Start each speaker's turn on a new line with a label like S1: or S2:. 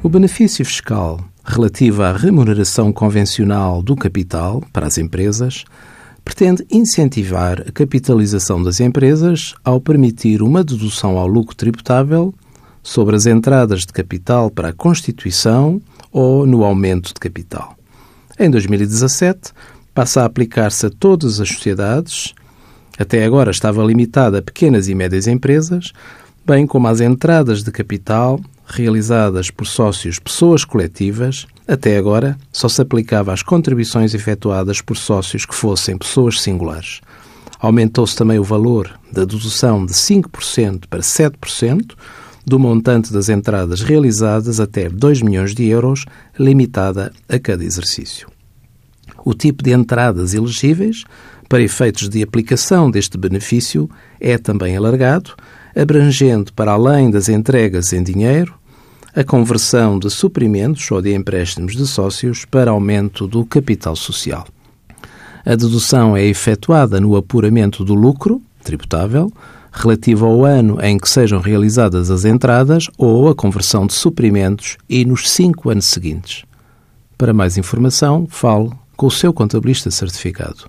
S1: O benefício fiscal relativo à remuneração convencional do capital para as empresas pretende incentivar a capitalização das empresas ao permitir uma dedução ao lucro tributável sobre as entradas de capital para a constituição ou no aumento de capital. Em 2017, passa a aplicar-se a todas as sociedades, até agora estava limitada a pequenas e médias empresas, bem como às entradas de capital realizadas por sócios pessoas coletivas, até agora só se aplicava às contribuições efetuadas por sócios que fossem pessoas singulares. Aumentou-se também o valor da dedução de 5% para 7% do montante das entradas realizadas até 2 milhões de euros, limitada a cada exercício. O tipo de entradas elegíveis para efeitos de aplicação deste benefício é também alargado, abrangendo para além das entregas em dinheiro, a conversão de suprimentos ou de empréstimos de sócios para aumento do capital social. A dedução é efetuada no apuramento do lucro tributável relativo ao ano em que sejam realizadas as entradas ou a conversão de suprimentos e nos cinco anos seguintes. Para mais informação, fale com o seu contabilista certificado.